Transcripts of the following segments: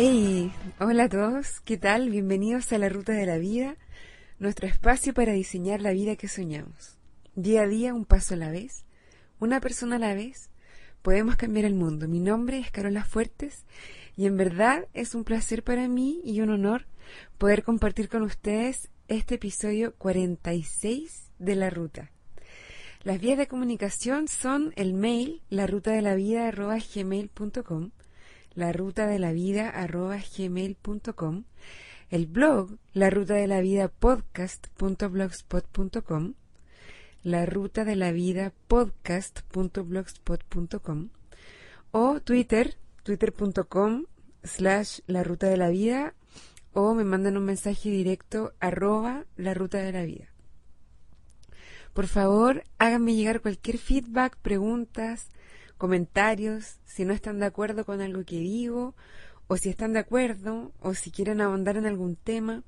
Hey, hola a todos, ¿qué tal? Bienvenidos a la Ruta de la Vida, nuestro espacio para diseñar la vida que soñamos. Día a día, un paso a la vez, una persona a la vez, podemos cambiar el mundo. Mi nombre es Carola Fuertes y en verdad es un placer para mí y un honor poder compartir con ustedes este episodio 46 de La Ruta. Las vías de comunicación son el mail, la ruta de la vida la ruta de la vida gmail.com, el blog, la ruta de la vida podcast.blogspot.com, la ruta de la vida podcast.blogspot.com o Twitter, twitter.com slash la ruta de la vida o me mandan un mensaje directo arroba la ruta de la vida. Por favor, háganme llegar cualquier feedback, preguntas, comentarios, si no están de acuerdo con algo que digo, o si están de acuerdo, o si quieren ahondar en algún tema.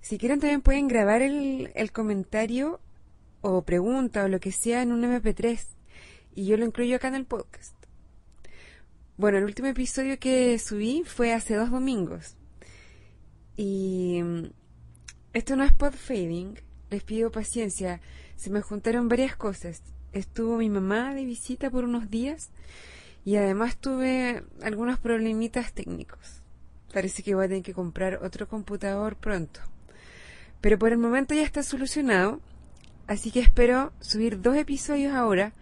Si quieren también pueden grabar el, el comentario o pregunta o lo que sea en un MP3 y yo lo incluyo acá en el podcast. Bueno, el último episodio que subí fue hace dos domingos. Y mm, esto no es pod fading, les pido paciencia. Se me juntaron varias cosas. Estuvo mi mamá de visita por unos días y además tuve algunos problemitas técnicos. Parece que voy a tener que comprar otro computador pronto. Pero por el momento ya está solucionado, así que espero subir dos episodios ahora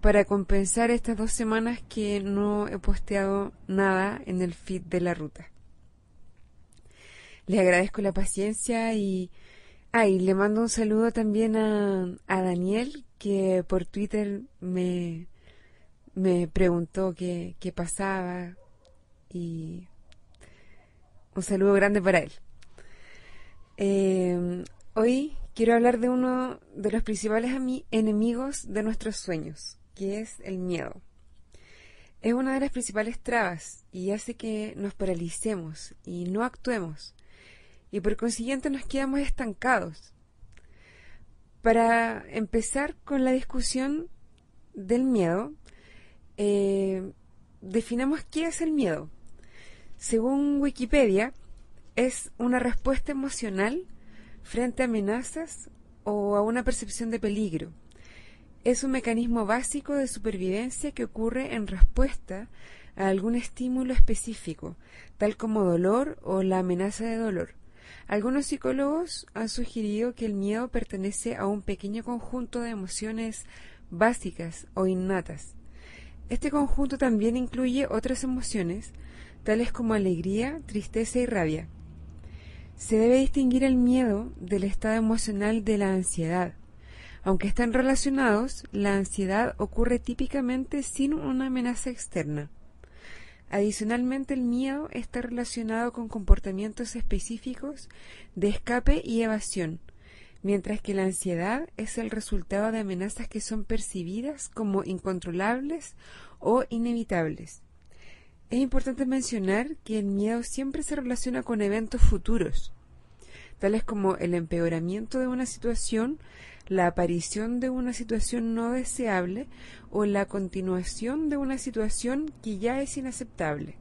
para compensar estas dos semanas que no he posteado nada en el feed de la ruta. Les agradezco la paciencia y Ah, y le mando un saludo también a, a Daniel, que por Twitter me, me preguntó qué, qué pasaba y un saludo grande para él. Eh, hoy quiero hablar de uno de los principales enemigos de nuestros sueños, que es el miedo. Es una de las principales trabas y hace que nos paralicemos y no actuemos y por consiguiente nos quedamos estancados. Para empezar con la discusión del miedo, eh, definamos qué es el miedo. Según Wikipedia, es una respuesta emocional frente a amenazas o a una percepción de peligro. Es un mecanismo básico de supervivencia que ocurre en respuesta a algún estímulo específico, tal como dolor o la amenaza de dolor. Algunos psicólogos han sugerido que el miedo pertenece a un pequeño conjunto de emociones básicas o innatas. Este conjunto también incluye otras emociones, tales como alegría, tristeza y rabia. Se debe distinguir el miedo del estado emocional de la ansiedad. Aunque están relacionados, la ansiedad ocurre típicamente sin una amenaza externa. Adicionalmente, el miedo está relacionado con comportamientos específicos de escape y evasión, mientras que la ansiedad es el resultado de amenazas que son percibidas como incontrolables o inevitables. Es importante mencionar que el miedo siempre se relaciona con eventos futuros, tales como el empeoramiento de una situación, la aparición de una situación no deseable o la continuación de una situación que ya es inaceptable.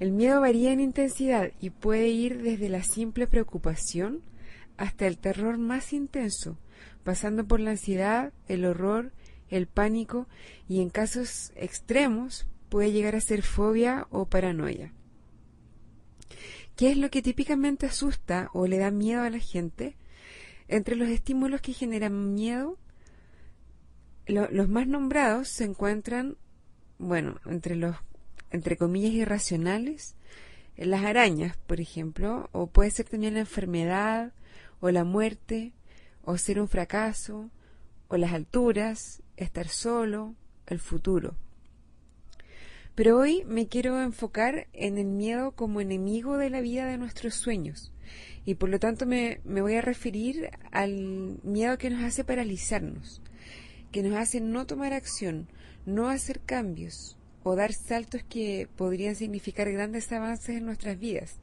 El miedo varía en intensidad y puede ir desde la simple preocupación hasta el terror más intenso, pasando por la ansiedad, el horror, el pánico y en casos extremos puede llegar a ser fobia o paranoia. ¿Qué es lo que típicamente asusta o le da miedo a la gente? Entre los estímulos que generan miedo, los más nombrados se encuentran, bueno, entre los, entre comillas, irracionales, las arañas, por ejemplo, o puede ser también la enfermedad, o la muerte, o ser un fracaso, o las alturas, estar solo, el futuro. Pero hoy me quiero enfocar en el miedo como enemigo de la vida de nuestros sueños. Y por lo tanto me, me, voy a referir al miedo que nos hace paralizarnos, que nos hace no tomar acción, no hacer cambios o dar saltos que podrían significar grandes avances en nuestras vidas,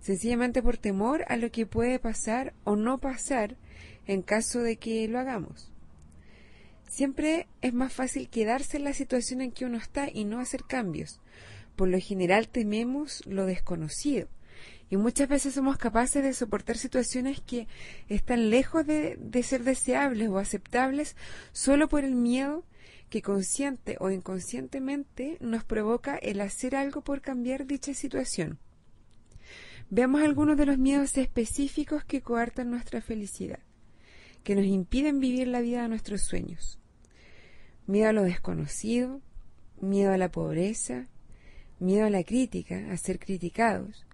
sencillamente por temor a lo que puede pasar o no pasar en caso de que lo hagamos. Siempre es más fácil quedarse en la situación en que uno está y no hacer cambios, por lo general tememos lo desconocido. Y muchas veces somos capaces de soportar situaciones que están lejos de, ser deseables o aceptables solo por el miedo que consciente o inconscientemente nos provoca el hacer algo por cambiar dicha situación. Veamos algunos de los miedos específicos que coartan nuestra felicidad, que nos impiden vivir la vida de nuestros sueños. Miedo a lo desconocido, miedo a la pobreza, miedo a la crítica, a ser criticados,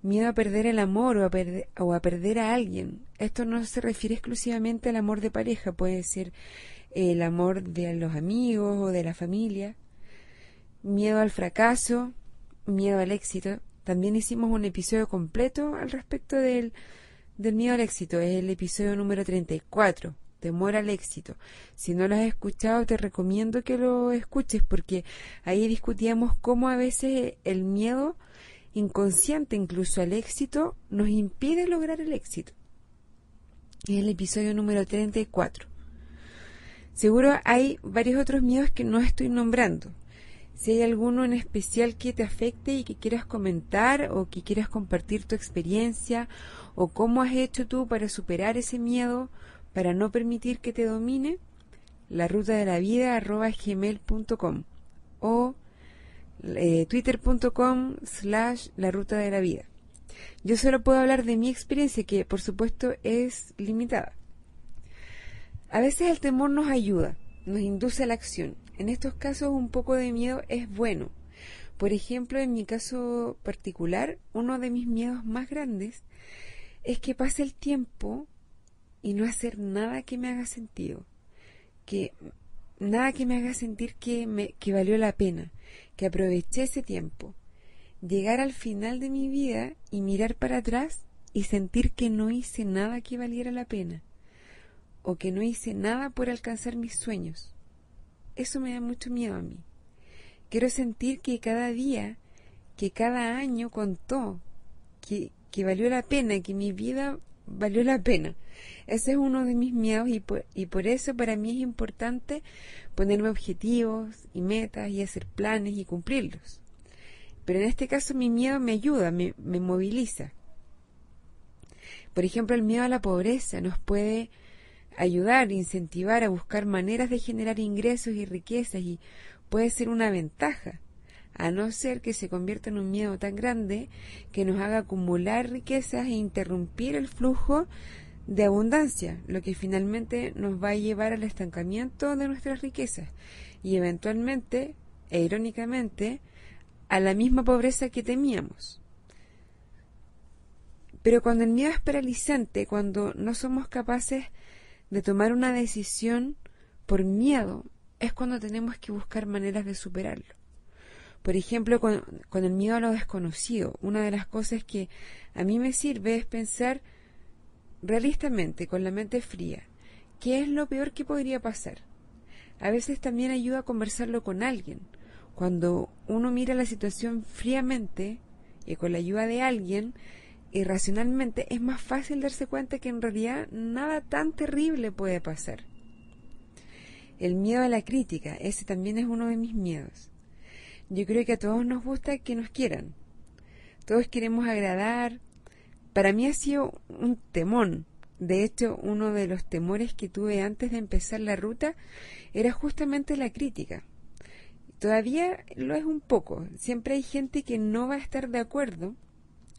miedo a perder el amor o a, perder, o a perder a alguien. Esto no se refiere exclusivamente al amor de pareja, puede ser el amor de los amigos o de la familia. Miedo al fracaso, miedo al éxito. También hicimos un episodio completo al respecto del, del miedo al éxito, es el episodio número 34 temor al éxito. Si no lo has escuchado, te recomiendo que lo escuches porque ahí discutíamos cómo a veces el miedo inconsciente incluso al éxito nos impide lograr el éxito. Es el episodio número 34. Seguro hay varios otros miedos que no estoy nombrando. Si hay alguno en especial que te afecte y que quieras comentar o que quieras compartir tu experiencia o cómo has hecho tú para superar ese miedo para no permitir que te domine, la ruta de la vida arroba gmail.com o eh, twitter.com slash la ruta de la vida. Yo solo puedo hablar de mi experiencia que por supuesto es limitada. A veces el temor nos ayuda, nos induce a la acción. En estos casos un poco de miedo es bueno. Por ejemplo, en mi caso particular, uno de mis miedos más grandes es que pase el tiempo y no hacer nada que me haga sentido, que nada que me haga sentir que, me, que valió la pena, que aproveché ese tiempo, llegar al final de mi vida y mirar para atrás y sentir que no hice nada que valiera la pena, o que no hice nada por alcanzar mis sueños. Eso me da mucho miedo a mí. Quiero sentir que cada día, que cada año contó, que, que valió la pena, que mi vida valió la pena. Ese es uno de mis miedos y por, y por eso para mí es importante ponerme objetivos y metas y hacer planes y cumplirlos. Pero en este caso mi miedo me ayuda, me, me moviliza. Por ejemplo, el miedo a la pobreza nos puede ayudar, incentivar a buscar maneras de generar ingresos y riquezas y puede ser una ventaja a no ser que se convierta en un miedo tan grande que nos haga acumular riquezas e interrumpir el flujo de abundancia, lo que finalmente nos va a llevar al estancamiento de nuestras riquezas y eventualmente, e irónicamente, a la misma pobreza que temíamos. Pero cuando el miedo es paralizante, cuando no somos capaces de tomar una decisión por miedo, es cuando tenemos que buscar maneras de superarlo. Por ejemplo, con, el miedo a lo desconocido, una de las cosas que a mí me sirve es pensar realistamente, con la mente fría, qué es lo peor que podría pasar. A veces también ayuda a conversarlo con alguien. Cuando uno mira la situación fríamente y con la ayuda de alguien, irracionalmente, es más fácil darse cuenta que en realidad nada tan terrible puede pasar. El miedo a la crítica, ese también es uno de mis miedos. Yo creo que a todos nos gusta que nos quieran. Todos queremos agradar. Para mí ha sido un temón. De hecho, uno de los temores que tuve antes de empezar la ruta era justamente la crítica. Todavía lo es un poco. Siempre hay gente que no va a estar de acuerdo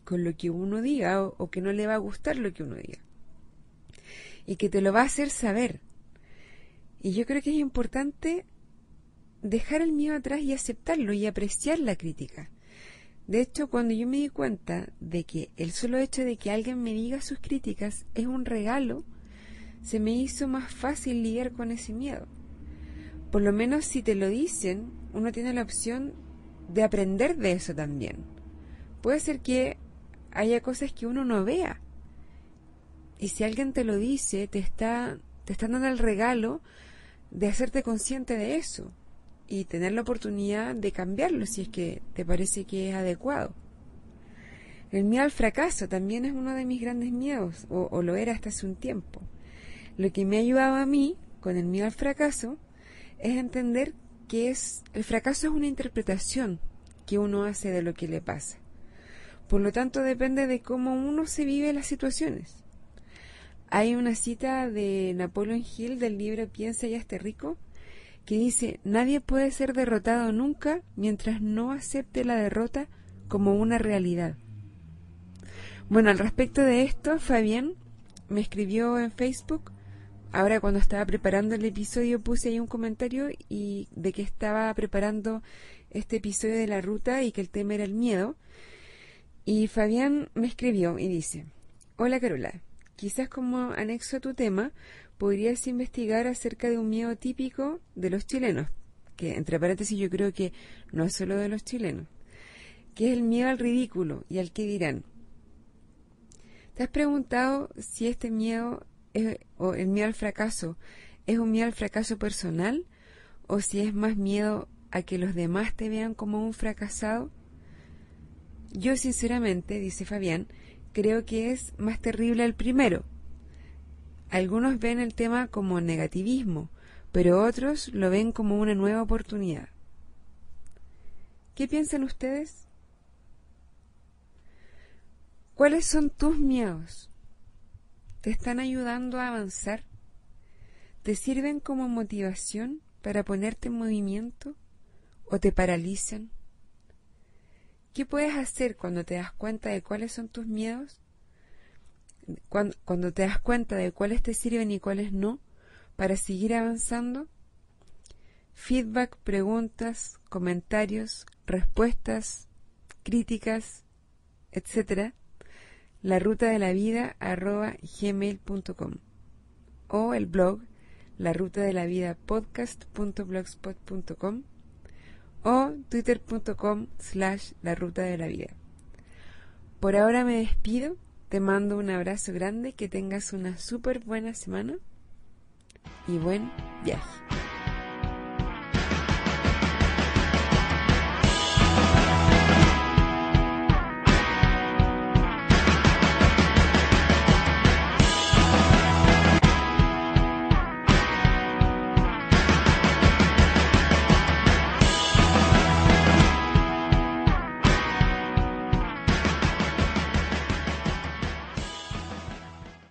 con lo que uno diga o, que no le va a gustar lo que uno diga. Y que te lo va a hacer saber. Y yo creo que es importante dejar el miedo atrás y aceptarlo y apreciar la crítica. De hecho, cuando yo me di cuenta de que el solo hecho de que alguien me diga sus críticas es un regalo, se me hizo más fácil lidiar con ese miedo. Por lo menos si te lo dicen, uno tiene la opción de aprender de eso también. Puede ser que haya cosas que uno no vea. Y si alguien te lo dice, te está, te están dando el regalo de hacerte consciente de eso y tener la oportunidad de cambiarlo si es que te parece que es adecuado. El miedo al fracaso también es uno de mis grandes miedos, o, lo era hasta hace un tiempo. Lo que me ha ayudado a mí con el miedo al fracaso es entender que es el fracaso es una interpretación que uno hace de lo que le pasa. Por lo tanto, depende de cómo uno se vive las situaciones. Hay una cita de Napoleon Hill del libro Piensa y hazte rico que dice, nadie puede ser derrotado nunca mientras no acepte la derrota como una realidad. Bueno, al respecto de esto, Fabián me escribió en Facebook. Ahora cuando estaba preparando el episodio puse ahí un comentario y de que estaba preparando este episodio de la ruta y que el tema era el miedo. Y Fabián me escribió y dice, Hola Carola, quizás como anexo a tu tema podrías investigar acerca de un miedo típico de los chilenos, que entre paréntesis yo creo que no es solo de los chilenos, que es el miedo al ridículo y al que dirán. ¿Te has preguntado si este miedo o el miedo al fracaso es un miedo al fracaso personal o si es más miedo a que los demás te vean como un fracasado? Yo sinceramente, dice Fabián, creo que es más terrible el primero, algunos ven el tema como negativismo, pero otros lo ven como una nueva oportunidad. ¿Qué piensan ustedes? ¿Cuáles son tus miedos? ¿Te están ayudando a avanzar? ¿Te sirven como motivación para ponerte en movimiento o te paralizan? ¿Qué puedes hacer cuando te das cuenta de cuáles son tus miedos cuando, te das cuenta de cuáles te sirven y cuáles no, para seguir avanzando, feedback, preguntas, comentarios, respuestas, críticas, etcétera, la o el blog la ruta de la vida o twitter.com slash la ruta de la vida. Por ahora me despido te mando un abrazo grande, que tengas una súper buena semana y buen viaje.